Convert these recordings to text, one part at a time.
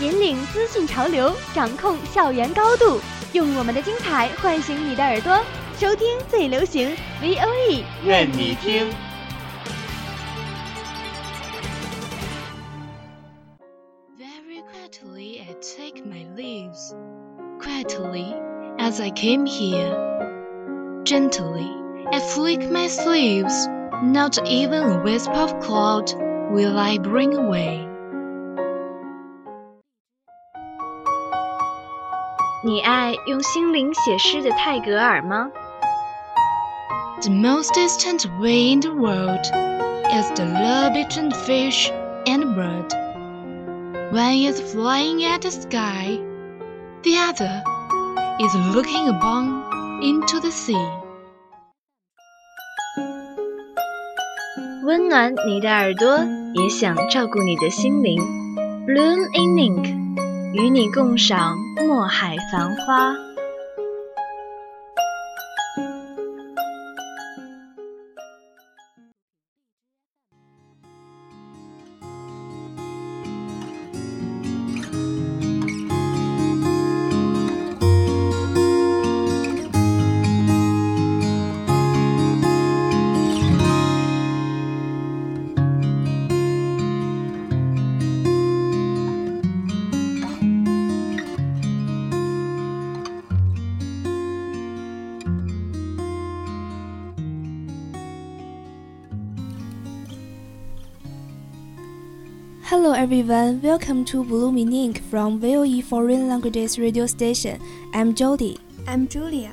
引领资讯潮流，掌控校园高度，用我们的精彩唤醒你的耳朵，收听最流行 V O E，愿你听。Very quietly I take my leaves, quietly as I came here. Gently I flick my sleeves, not even a wisp of cloud will I bring away. 你爱用心灵写诗的泰戈尔吗？ The most distant way in the world is the love between fish and bird. One is flying at the sky, the other is looking upon into the sea. 温暖你的耳朵，也想照顾你的心灵。Bloom in Ink， 与你共赏墨海繁花。Hello everyone, welcome to Blooming Ink from VOE Foreign Languages Radio Station. I'm Jody. I'm Julia，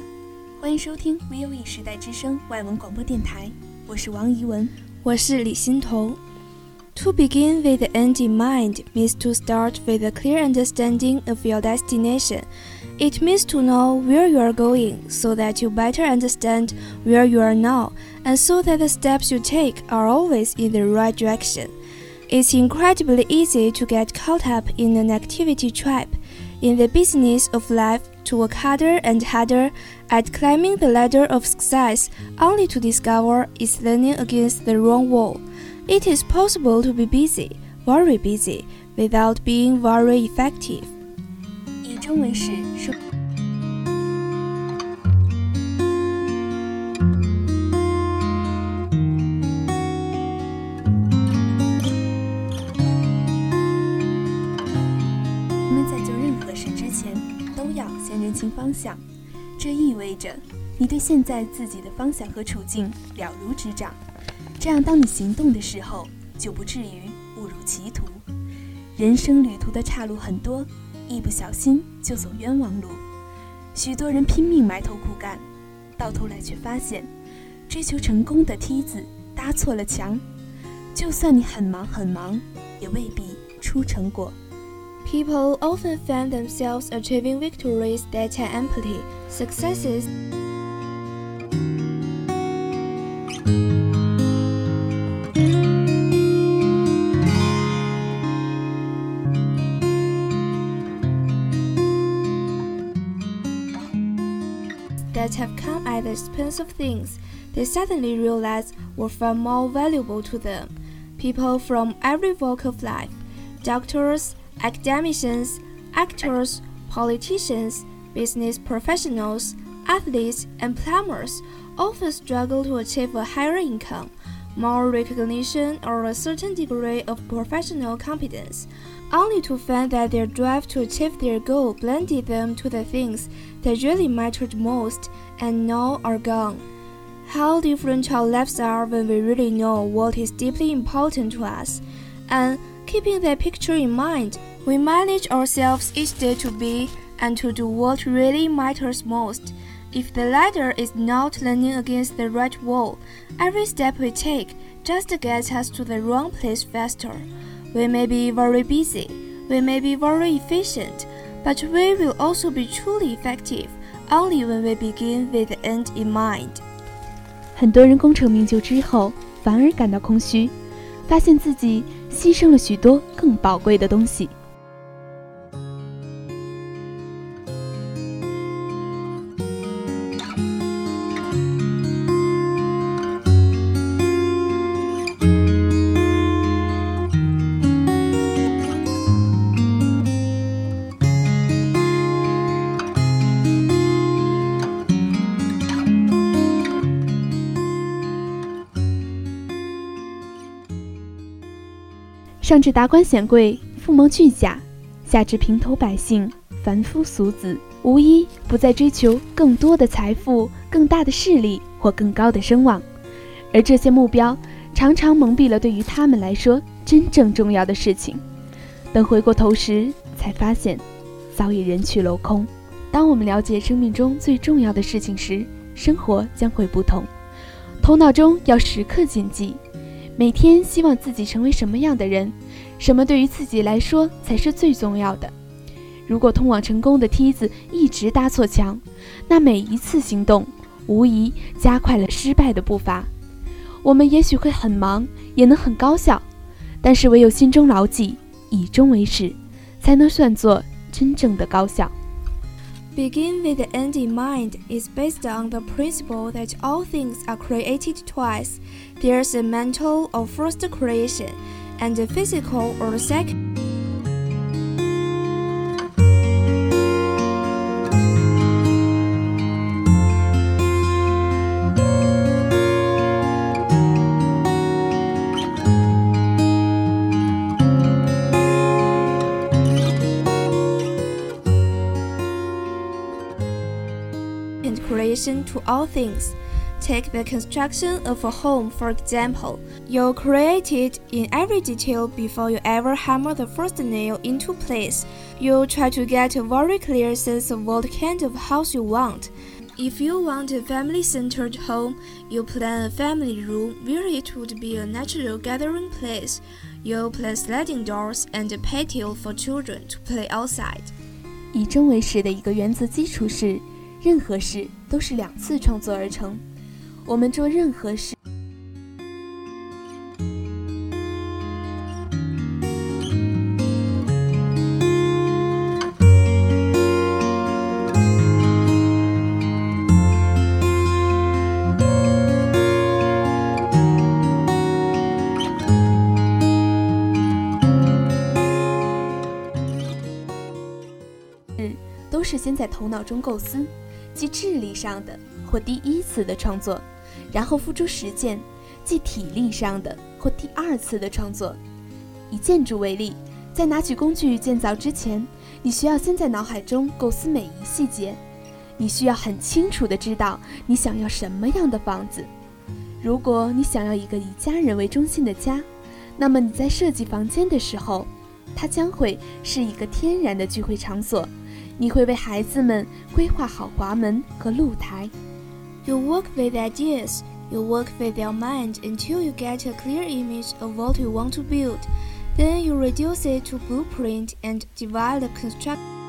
欢迎收听 VOE 时代之声外文广播电台，我是王怡文。我是李欣彤。To begin with the end in mind means to start with a clear understanding of your destination. It means to know where you are going so that you better understand where you are now and so that the steps you take are always in the right direction. It's incredibly easy to get caught up in an activity trap, in the business of life, to work harder and harder at climbing the ladder of success, only to discover it's leaning against the wrong wall. It is possible to be busy, very busy, without being very effective. 以终为始，说。 人们在做任何事之前，都要先认清方向。这意味着你对现在自己的方向和处境了如指掌。这样，当你行动的时候，就不至于误入歧途。人生旅途的岔路很多，一不小心就走冤枉路。许多人拼命埋头苦干，到头来却发现，追求成功的梯子搭错了墙。就算你很忙很忙，也未必出成果。People often find themselves achieving victories that are empty, successes that have come at the expense of things they suddenly realize were far more valuable to them. People from every walk of life doctors, academicians, actors, politicians, business professionals, athletes, and plumbers often struggle to achieve a higher income, more recognition, or a certain degree of professional competence, only to find that their drive to achieve their goal blinded them to the things that really mattered most and now are gone. How different our lives are when we really know what is deeply important to us. And keeping that picture in mind, we manage ourselves each day to be and to do what really matters most. If the ladder is not leaning against the right wall, every step we take just gets us to the wrong place faster. We may be very busy, we may be very efficient, But we will also be truly effective only when we begin with the end in mind. 很多人功成名就之后，反而感到空虚， 发现自己牺牲了许多更宝贵的东西。上至达官显贵、富蒙巨贾，下至平头百姓、凡夫俗子，无一不在追求更多的财富、更大的势力或更高的声望，而这些目标常常蒙蔽了对于他们来说真正重要的事情。等回过头时，才发现早已人去楼空。当我们了解生命中最重要的事情时，生活将会不同。头脑中要时刻谨记。每天希望自己成为什么样的人？什么对于自己来说才是最重要的？如果通往成功的梯子一直搭错墙，那每一次行动无疑加快了失败的步伐。我们也许会很忙，也能很高效，但是唯有心中牢记以终为始，才能算作真正的高效。Begin with the end in mind is based on the principle that all things are created twice. There's a mental or first creation, and a physical or second. creation to all things. Take the construction of a home for example. You create it in every detail before you ever hammer the first nail into place. You try to get a very clear sense of what kind of house you want. If you want a family centered home, you plan a family room where it would be a natural gathering place. You plan sliding doors and a patio for children to play outside. 以终为始的一个原则基础是任何事都是两次创作而成。 我们做任何事。嗯都是先在头脑中构思。即智力上的或第一次的创作，然后付诸实践，即体力上的或第二次的创作。以建筑为例，在拿起工具建造之前，你需要先在脑海中构思每一细节。你需要很清楚地知道你想要什么样的房子。如果你想要一个以家人为中心的家，那么你在设计房间的时候，它将会是一个天然的聚会场所。你会为孩子们规划好滑门和露台。You work with ideas. You work with your mind until you get a clear image of what you want to build. Then you reduce it to blueprint and divide the construction.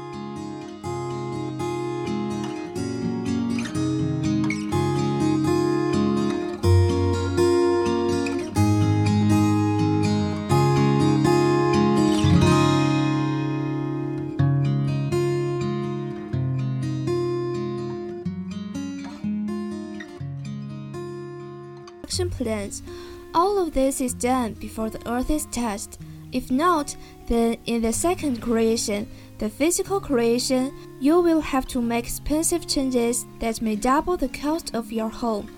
All of this is done before the earth is touched. If not, then in the second creation, the physical creation, you will have to make expensive changes that may double the cost of your home.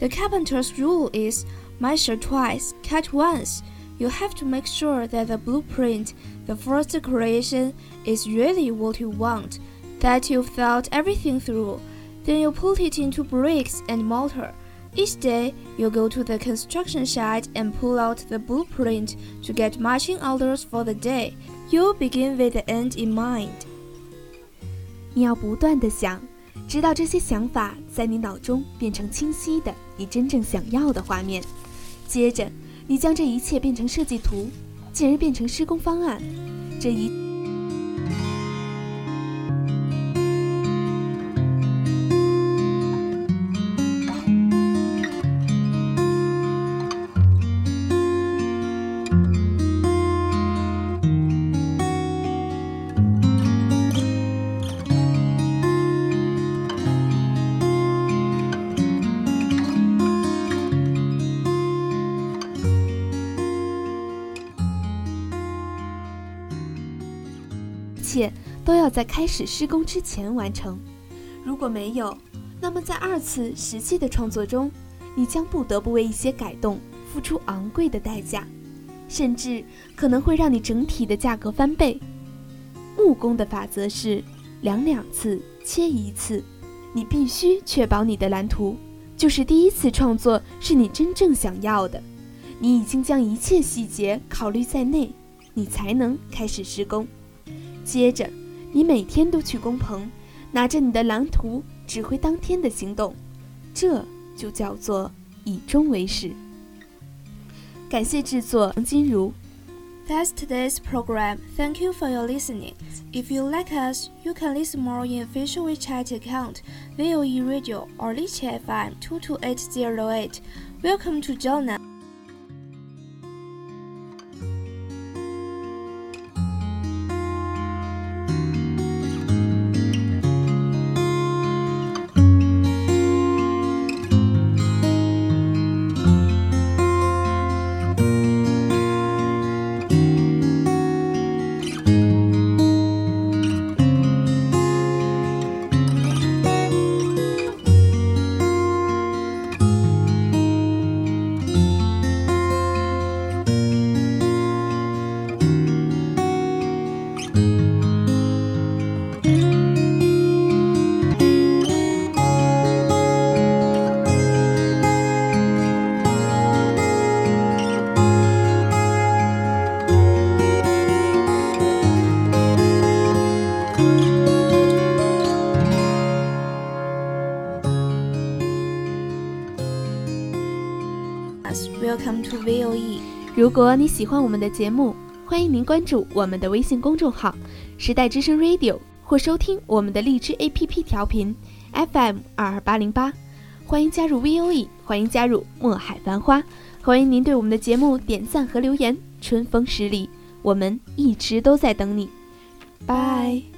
The carpenter's rule is measure twice, cut once. You have to make sure that the blueprint, the first creation, is really what you want, that you've thought everything through. Then you put it into bricks and mortar. Each day, you go to the construction site and pull out the blueprint to get marching orders for the day. You begin with the end in mind. 你要不断的想，直到这些想法在你脑中变成清晰的你真正想要的画面。接着，你将这一切变成设计图，进而变成施工方案。这一在开始施工之前完成。如果没有，那么在二次实际的创作中，你将不得不为一些改动付出昂贵的代价，甚至可能会让你整体的价格翻倍。木工的法则是量两次，切一次。你必须确保你的蓝图，就是第一次创作是你真正想要的，你已经将一切细节考虑在内，你才能开始施工。接着，你每天都去工棚，拿着你的蓝图指挥当天的行动，这就叫做以终为始。感谢制作王金如。That's today's program. Thank you for your listening. If you like us, you can listen more in official WeChat account, VOE Radio or Lich FM 22808. Welcome to join Welcome to VOE。如果你喜欢我们的节目，欢迎您关注我们的微信公众号“时代之声 Radio” 或收听我们的荔枝 APP 调频 FM 二二八零八。欢迎加入 VOE，欢迎加入墨海繁花，欢迎您对我们的节目点赞和留言，春风十里，我们一直都在等你。拜。